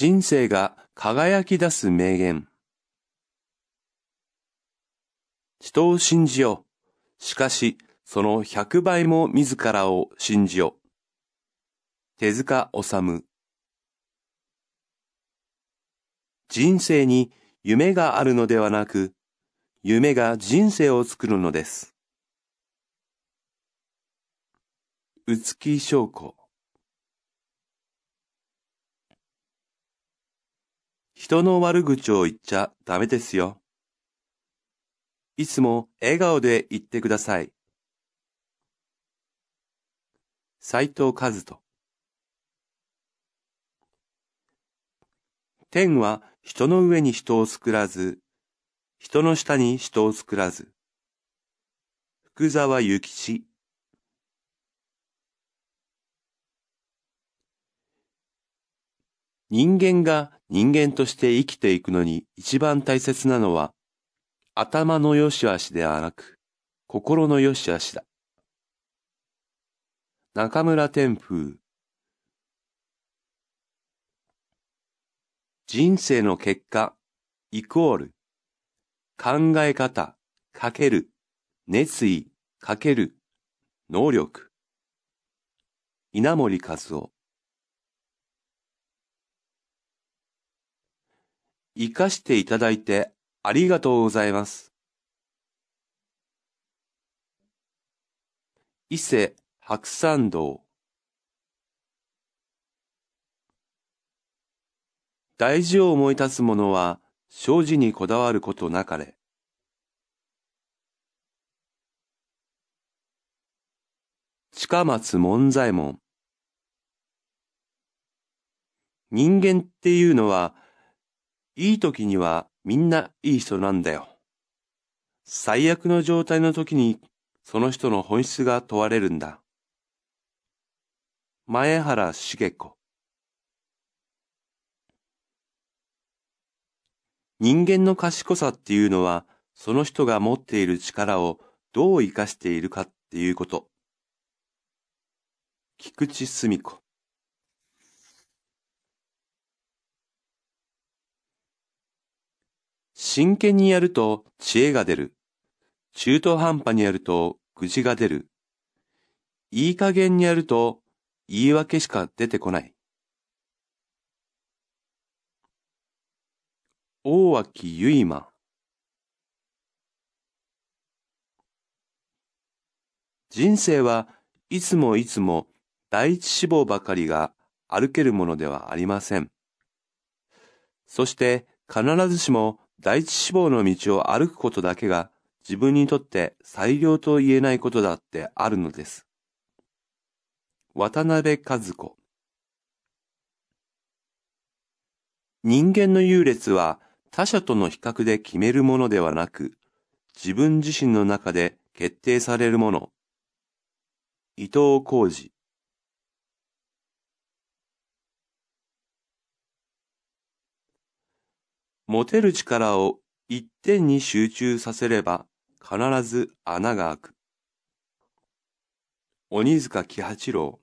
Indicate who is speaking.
Speaker 1: 人生が輝き出す名言。人を信じよ。しかし、その百倍も自らを信じよ。手塚治虫。人生に夢があるのではなく、夢が人生を作るのです。宇月証拠人の悪口を言っちゃダメですよ。いつも笑顔で言ってください。斎藤和人天は人の上に人を作らず、人の下に人を作らず。福沢諭吉人間が人間として生きていくのに一番大切なのは、頭の良し悪しではなく、心の良し悪しだ。中村天風人生の結果、イコール、考え方、かける、熱意、かける、能力。稲森和夫生かしていただいてありがとうございます。伊勢白山道大事を思い立つ者は生じにこだわることなかれ。近松門左衛門人間っていうのはいい時にはみんないい人なんだよ。最悪の状態の時にその人の本質が問われるんだ。前原茂子人間の賢さっていうのはその人が持っている力をどう活かしているかっていうこと。菊池澄子真剣にやると知恵が出る。中途半端にやると愚痴が出る。いい加減にやると言い訳しか出てこない。大脇結馬人生はいつもいつも第一志望ばかりが歩けるものではありません。そして必ずしも第一志望の道を歩くことだけが自分にとって最良と言えないことだってあるのです。渡辺和子人間の優劣は他者との比較で決めるものではなく、自分自身の中で決定されるもの。伊藤浩二持てる力を一点に集中させれば必ず穴が開く。鬼塚喜八郎